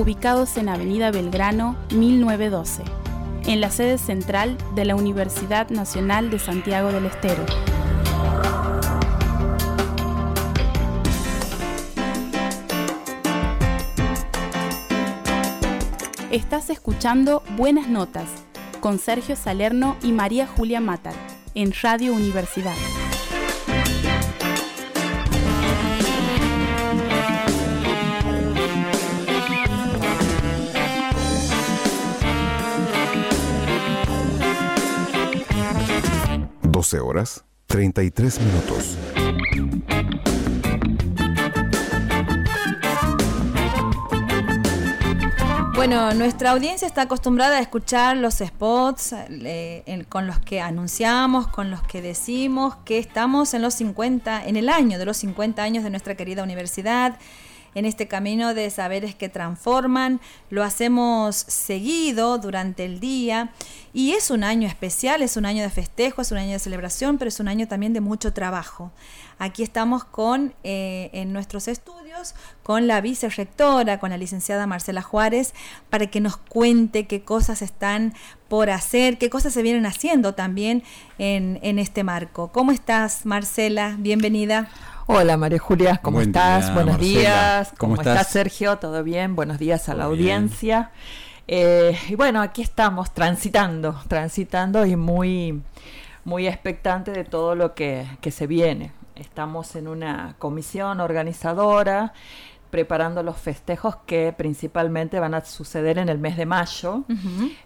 ubicados en Avenida Belgrano 1912, en la sede central de la Universidad Nacional de Santiago del Estero. Estás escuchando Buenas Notas con Sergio Salerno y María Julia Matar en Radio Universidad. Doce horas, 33 minutos. Bueno, nuestra audiencia está acostumbrada a escuchar los spots eh, con los que anunciamos, con los que decimos que estamos en los 50, en el año de los 50 años de nuestra querida universidad, en este camino de saberes que transforman. Lo hacemos seguido durante el día y es un año especial, es un año de festejo, es un año de celebración, pero es un año también de mucho trabajo. Aquí estamos con, eh, en nuestros estudios, con la vicerrectora, con la licenciada Marcela Juárez, para que nos cuente qué cosas están por hacer, qué cosas se vienen haciendo también en, en este marco. ¿Cómo estás, Marcela? Bienvenida. Hola María Julia, ¿cómo estás? Buenos días. ¿Cómo, estás? Sergio? ¿Todo bien? Buenos días a la audiencia. Eh, y bueno, aquí estamos transitando, transitando y muy, muy expectante de todo lo que, que se viene. Estamos en una comisión organizadora preparando los festejos que principalmente van a suceder en el mes de mayo.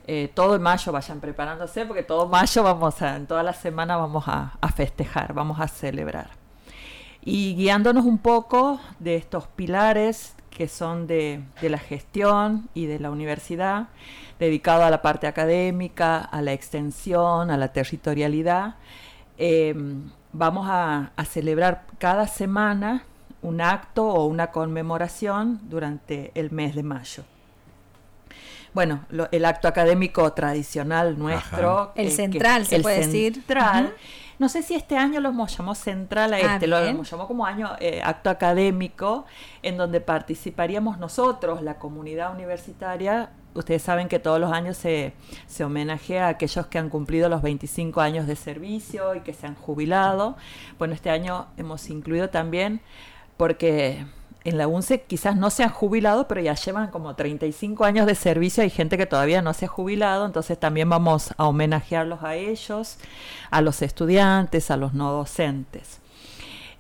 Eh, todo en mayo vayan preparándose porque todo mayo vamos a, en toda la semana vamos a, festejar, vamos a celebrar. Y guiándonos un poco de estos pilares que son de, la gestión y de la universidad, dedicado a la parte académica, a la extensión, a la territorialidad. Eh, vamos a, celebrar cada semana un acto o una conmemoración durante el mes de mayo. Bueno, el acto académico tradicional nuestro. El central, se puede decir. No sé si este año lo llamó central a ah, este, lo llamó como año eh, acto académico, en donde participaríamos nosotros, la comunidad universitaria, ustedes saben que todos los años se, se homenajea a aquellos que han cumplido los 25 años de servicio y que se han jubilado. Bueno, este año hemos incluido también porque en la UNCE quizás no se han jubilado, pero ya llevan como 35 años de servicio. Hay gente que todavía no se ha jubilado, entonces también vamos a homenajearlos a ellos, a los estudiantes, a los no docentes.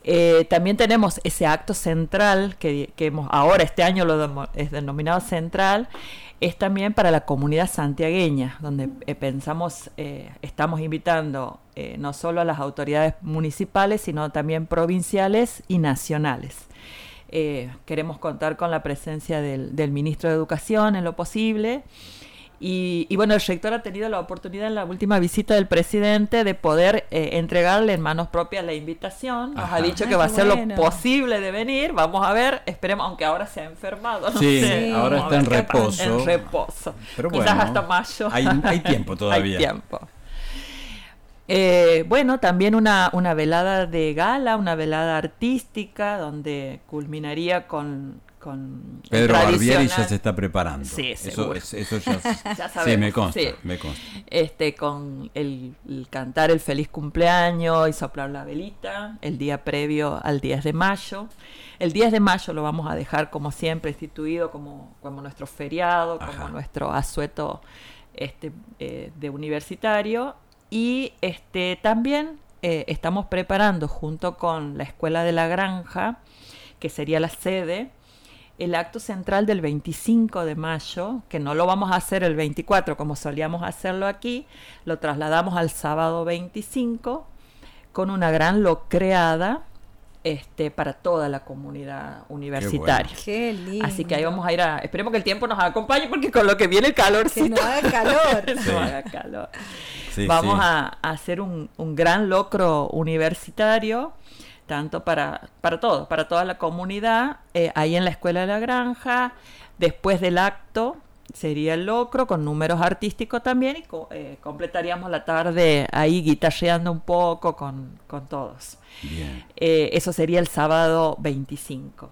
Eh, también tenemos ese acto central que, hemos, ahora este año lo es denominado central, es también para la comunidad santiagueña, donde eh, pensamos, eh, estamos invitando no solo a las autoridades municipales, sino también provinciales y nacionales. Queremos contar con la presencia del, del ministro de Educación en lo posible y, bueno, el rector ha tenido la oportunidad en la última visita del presidente de poder eh, entregarle en manos propias la invitación. Nos ha dicho que va a ser lo posible de venir. Vamos a ver, esperemos, aunque ahora se ha enfermado. sí, ahora está en reposo. En reposo. Pero Quizás hasta mayo. Hay, tiempo todavía. hay tiempo. Eh, bueno, también una, una velada de gala, una velada artística, donde culminaría con con Pedro Barbieri ya se está preparando. Sí, eso, eso ya, sí, me consta, me consta. Este, con el, cantar el feliz cumpleaños y soplar la velita el día previo al 10 de mayo. El 10 de mayo lo vamos a dejar como siempre instituido como, como nuestro feriado, como nuestro asueto este, eh, de universitario. Y este, también eh, estamos preparando junto con la Escuela de la Granja, que sería la sede, el acto central del 25 de mayo, que no lo vamos a hacer el 24 como solíamos hacerlo aquí, lo trasladamos al sábado 25 con una gran locreada este, para toda la comunidad universitaria. Qué, lindo. Así que ahí vamos a ir a. Esperemos que el tiempo nos acompañe porque con lo que viene el calor. Que no haga calor. no haga calor. vamos A, hacer un, un, gran locro universitario tanto para, para todos, para toda la comunidad, eh, ahí en la Escuela de la Granja, después del acto sería el locro con números artísticos también y eh, completaríamos la tarde ahí guitarreando un poco con, todos. Eh, eso sería el sábado 25.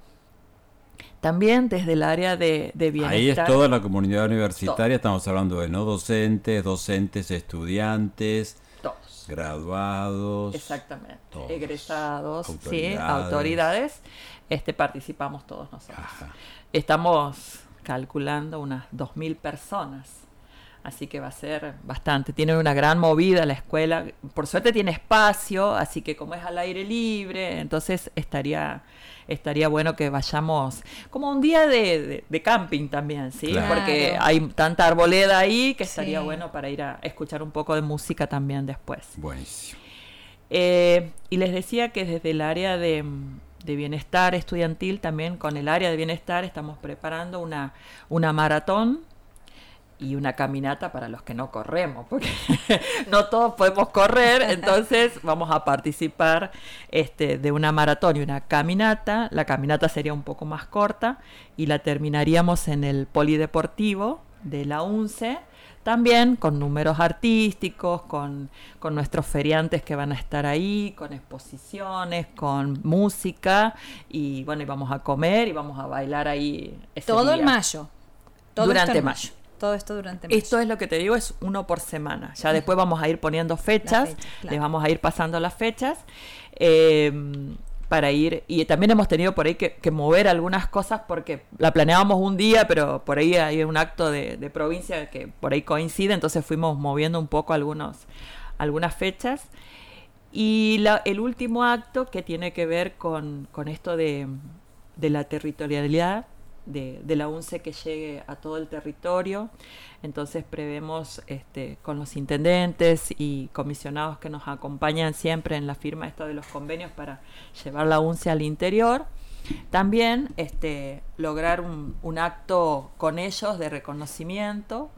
También desde el área de, bienestar. Ahí es toda la comunidad universitaria, estamos hablando de no docentes, docentes, estudiantes, todos. graduados. Exactamente. Egresados, autoridades. sí, autoridades. Este, participamos todos nosotros. Estamos calculando unas 2.000 personas así que va a ser bastante. Tiene una gran movida la escuela, por suerte tiene espacio, así que como es al aire libre, entonces estaría estaría bueno que vayamos como un día de, camping también, ¿sí? Porque hay tanta arboleda ahí que estaría bueno para ir a escuchar un poco de música también después. Buenísimo. Eh, y les decía que desde el área de, de, bienestar estudiantil, también con el área de bienestar, estamos preparando una, una maratón y una caminata para los que no corremos, porque no todos podemos correr, entonces vamos a participar este, de una maratón y una caminata. La caminata sería un poco más corta y la terminaríamos en el polideportivo de la UNCE, también con números artísticos, con, con nuestros feriantes que van a estar ahí, con exposiciones, con música y bueno, y vamos a comer y vamos a bailar ahí. Todo en mayo. Durante mayo. Todo esto durante Esto es lo que te digo, es uno por semana. Ya después vamos a ir poniendo fechas, les vamos a ir pasando las fechas. Eh, para ir, y también hemos tenido por ahí que, mover algunas cosas porque la planeábamos un día, pero por ahí hay un acto de, provincia que por ahí coincide, entonces fuimos moviendo un poco algunos, algunas fechas. Y el último acto que tiene que ver con, esto de, de la territorialidad, de, la UNCE que llegue a todo el territorio. Entonces prevemos este, con los intendentes y comisionados que nos acompañan siempre en la firma esta de los convenios para llevar la UNCE al interior. También este, lograr un, acto con ellos de reconocimiento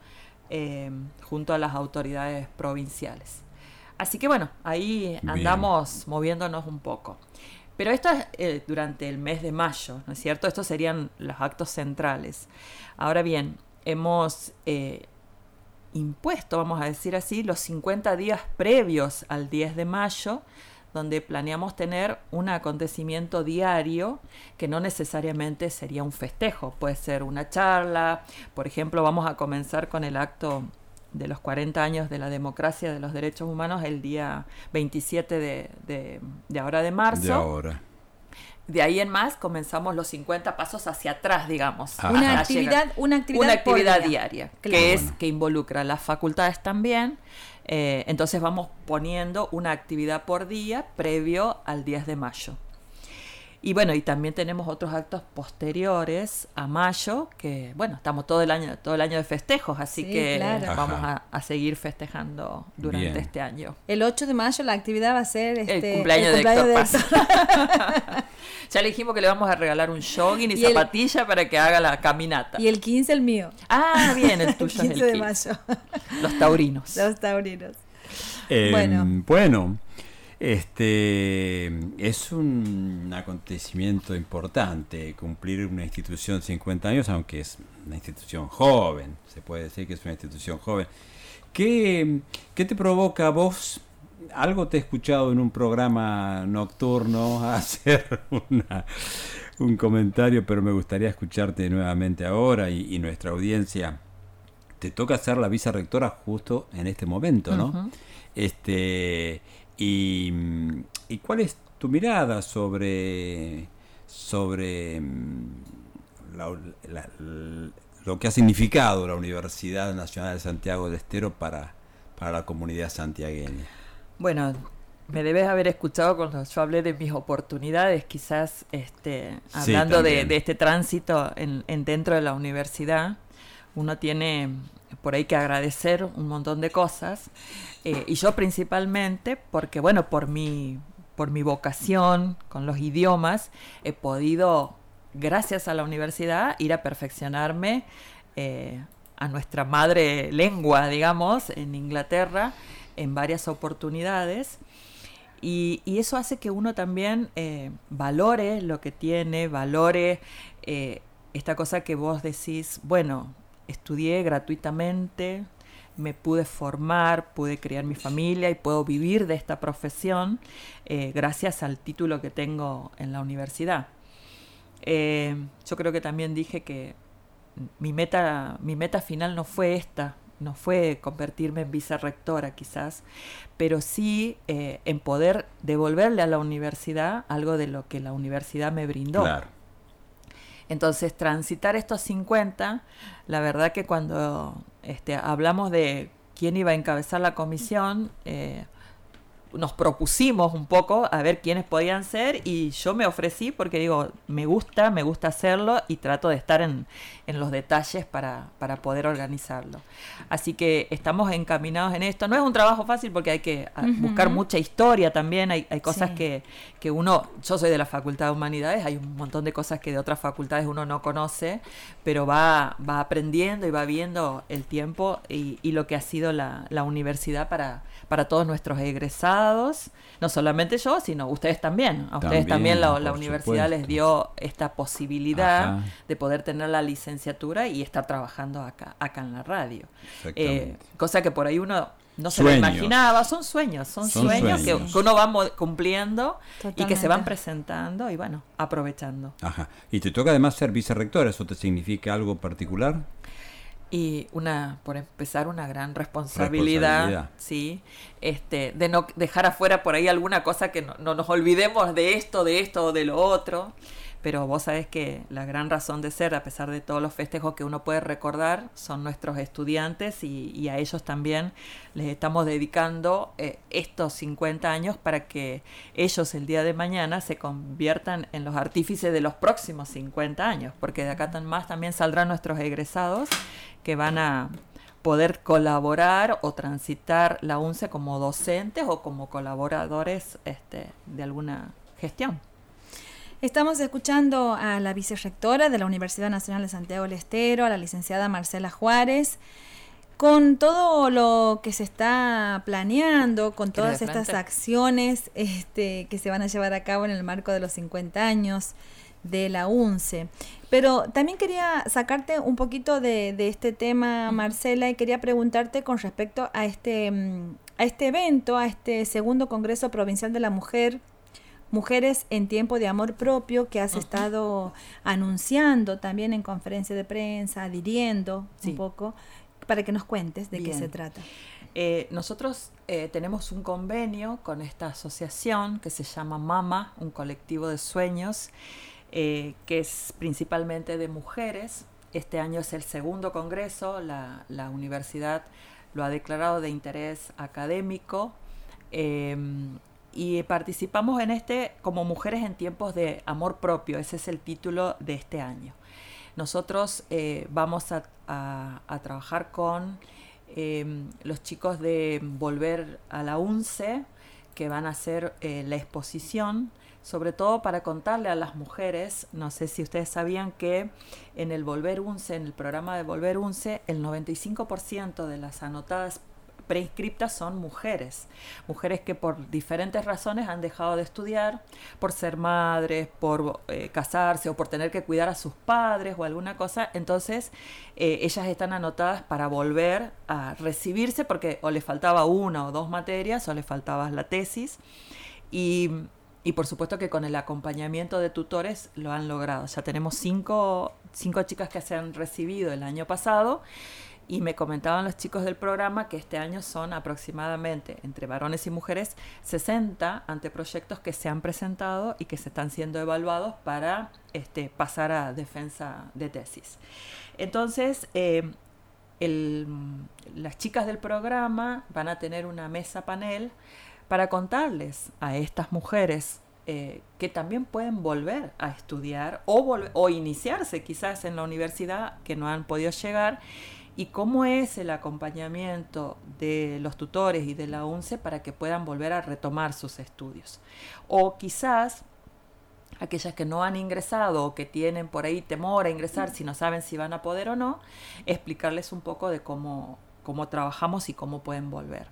eh, junto a las autoridades provinciales. Así que bueno, ahí andamos moviéndonos un poco. Pero esto es eh, durante el mes de mayo, ¿no es cierto? Estos serían los actos centrales. Ahora bien, hemos eh, impuesto, vamos a decir así, los 50 días previos al 10 de mayo, donde planeamos tener un acontecimiento diario que no necesariamente sería un festejo, puede ser una charla, por ejemplo, vamos a comenzar con el acto de los 40 años de la democracia de los derechos humanos el día 27 de, de, ahora de marzo. De ahora. De ahí en más comenzamos los 50 pasos hacia atrás, digamos. Una actividad, una actividad, una actividad diaria, que es que involucra las facultades también. Eh, entonces vamos poniendo una actividad por día previo al 10 de mayo. Y bueno, y también tenemos otros actos posteriores a mayo, que bueno, estamos todo el año, todo el año de festejos, así que vamos a, seguir festejando durante este año. El 8 de mayo la actividad va a ser el este, cumpleaños, de, Héctor ya le dijimos que le vamos a regalar un jogging y, zapatilla para que haga la caminata. Y el 15 el mío. Ah, bien, el tuyo el 15 de mayo. Los taurinos. Los taurinos. Eh, bueno. Bueno. Este es un acontecimiento importante cumplir una institución 50 años, aunque es una institución joven, se puede decir que es una institución joven. ¿Qué, qué te provoca a vos? Algo te he escuchado en un programa nocturno hacer un comentario, pero me gustaría escucharte nuevamente ahora y, nuestra audiencia. Te toca ser la vicerrectora justo en este momento, ¿no? Este y, cuál es tu mirada sobre, sobre mm, lo que ha significado la Universidad Nacional de Santiago de Estero para, para la comunidad santiagueña? Bueno, me debes haber escuchado cuando yo hablé de mis oportunidades, quizás este, hablando de, este tránsito en, en, dentro de la universidad. Uno tiene por ahí que agradecer un montón de cosas. Eh, y yo principalmente, porque bueno, por mi, por mi vocación con los idiomas, he podido, gracias a la universidad, ir a perfeccionarme eh, a nuestra madre lengua, digamos, en Inglaterra, en varias oportunidades. Y, eso hace que uno también eh, valore lo que tiene, valore esta cosa que vos decís, bueno, estudié gratuitamente, me pude formar, pude criar mi familia y puedo vivir de esta profesión eh, gracias al título que tengo en la universidad. Eh, yo creo que también dije que mi meta, mi meta final no fue esta, no fue convertirme en vicerrectora quizás, pero sí eh, en poder devolverle a la universidad algo de lo que la universidad me brindó. Entonces, transitar estos 50, la verdad que cuando este, hablamos de quién iba a encabezar la comisión, eh, nos propusimos un poco a ver quiénes podían ser y yo me ofrecí porque digo, me gusta, me gusta hacerlo y trato de estar en, en los detalles para, para, poder organizarlo. Así que estamos encaminados en esto. No es un trabajo fácil porque hay que ah, buscar mucha historia también, hay, hay cosas que, que uno, yo soy de la Facultad de Humanidades, hay un montón de cosas que de otras facultades uno no conoce, pero va, va aprendiendo y va viendo el tiempo y, y lo que ha sido la, la universidad para, para todos nuestros egresados, no solamente yo, sino ustedes también. A ustedes también, la, universidad les dio esta posibilidad de poder tener la licenciatura y estar trabajando acá, acá en la radio. Eh, cosa que por ahí uno no se lo imaginaba, son sueños, son, sueños, Que, uno va cumpliendo y que se van presentando y bueno, aprovechando. Ajá. Y te toca además ser vicerrector, ¿eso te significa algo particular? Y una por empezar una gran responsabilidad, sí este de no dejar afuera por ahí alguna cosa que no, no, nos olvidemos de esto de esto o de lo otro pero vos sabés que la gran razón de ser, a pesar de todos los festejos que uno puede recordar, son nuestros estudiantes y, a ellos también les estamos dedicando eh, estos 50 años para que ellos el día de mañana se conviertan en los artífices de los próximos 50 años, porque de acá más también saldrán nuestros egresados que van a poder colaborar o transitar la UNCE como docentes o como colaboradores este, de alguna gestión. Estamos escuchando a la vicerrectora de la Universidad Nacional de Santiago del Estero, a la licenciada Marcela Juárez, con todo lo que se está planeando, con todas estas acciones este, que se van a llevar a cabo en el marco de los 50 años de la UNCE. Pero también quería sacarte un poquito de, este tema, Marcela, y quería preguntarte con respecto a este, mm, a este evento, a este segundo Congreso Provincial de la Mujer Mujeres en Tiempo de Amor Propio, que has estado anunciando también en conferencia de prensa, adhiriendo un poco, para que nos cuentes de qué se trata. Eh, nosotros eh, tenemos un convenio con esta asociación que se llama Mama, un colectivo de sueños, eh, que es principalmente de mujeres. Este año es el segundo congreso, la, la universidad lo ha declarado de interés académico y participamos en este como mujeres en tiempos de amor propio, ese es el título de este año. Nosotros eh, vamos a, trabajar con em, los chicos de Volver a la UNCE, que van a hacer eh, la exposición, sobre todo para contarle a las mujeres, no sé si ustedes sabían que en el Volver UNCE, en el programa de Volver UNCE, el 95% de las anotadas preinscriptas son mujeres, mujeres que por diferentes razones han dejado de estudiar, por ser madres, por eh, casarse o por tener que cuidar a sus padres o alguna cosa, entonces eh, ellas están anotadas para volver a recibirse porque o les faltaba una o dos materias o les faltaba la tesis. Y y por supuesto que con el acompañamiento de tutores lo han logrado. Ya tenemos cinco, cinco chicas que se han recibido el año pasado y me comentaban los chicos del programa que este año son aproximadamente, entre varones y mujeres, 60 anteproyectos que se han presentado y que se están siendo evaluados para este, pasar a defensa de tesis. Entonces, eh, las chicas del programa van a tener una mesa panel para contarles a estas mujeres eh, que también pueden volver a estudiar o, o iniciarse quizás en la universidad que no han podido llegar y cómo es el acompañamiento de los tutores y de la UNCE para que puedan volver a retomar sus estudios. O quizás aquellas que no han ingresado o que tienen por ahí temor a ingresar si no saben si van a poder o no, explicarles un poco de cómo, cómo trabajamos y cómo pueden volver.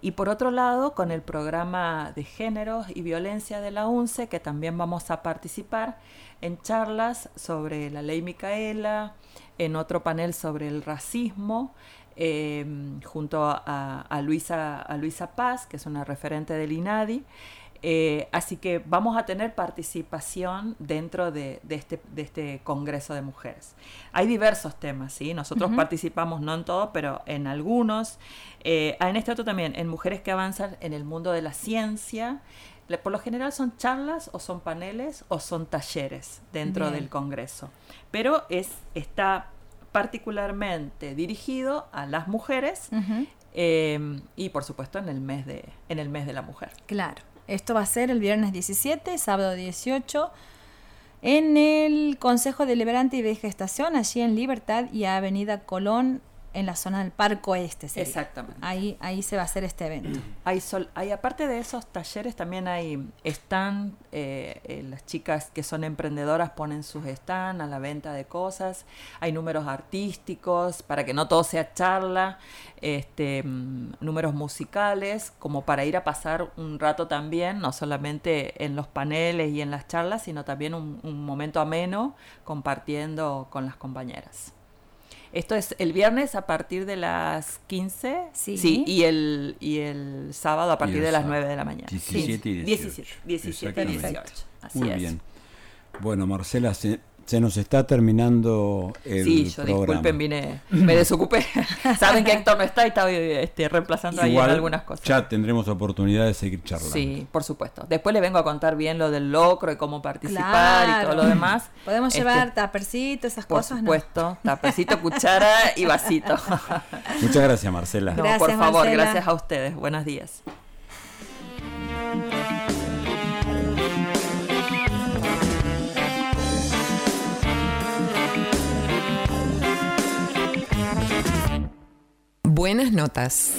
Y por otro lado, con el programa de géneros y violencia de la UNCE, que también vamos a participar en charlas sobre la ley Micaela, en otro panel sobre el racismo, em, junto a, Luisa, a Luisa Paz, que es una referente del INADI, Eh, así que vamos a tener participación dentro de, este, de, este, Congreso de Mujeres. Hay diversos temas, ¿sí? Nosotros participamos, no en todos, pero en algunos. Eh, en este otro también, en Mujeres que Avanzan en el Mundo de la Ciencia. Por lo general son charlas o son paneles o son talleres dentro del Congreso. Pero es, está particularmente dirigido a las mujeres eh, y por supuesto en el mes de en el mes de la mujer. Claro. Esto va a ser el viernes 17, sábado 18, en el Consejo Deliberante y de Gestación, allí en Libertad y Avenida Colón, en la zona del Parco Este. Exactamente. Ahí, ahí se va a hacer este evento. Hay, sol, hay aparte de esos talleres, también hay están, eh, eh, las chicas que son emprendedoras ponen sus stand a la venta de cosas, hay números artísticos, para que no todo sea charla, este, mm, números musicales, como para ir a pasar un rato también, no solamente en los paneles y en las charlas, sino también un, un momento ameno compartiendo con las compañeras. Esto es el viernes a partir de las 15. Sí. y el, y el sábado a partir de las 9 de la mañana. 17 y 18. 17, 18. Así Muy bien. Bueno, Marcela, se nos está terminando el Sí, yo disculpen, vine, me desocupé. Saben que Héctor no está y está este, reemplazando ahí en algunas cosas. Ya tendremos oportunidad de seguir charlando. Sí, por supuesto. Después le vengo a contar bien lo del locro y cómo participar y todo lo demás. Podemos este, llevar tapercito, esas cosas, ¿no? Por supuesto, tapercito, cuchara y vasito. Muchas gracias, Marcela. No, por favor, gracias a ustedes. Buenos días. Buenas notas.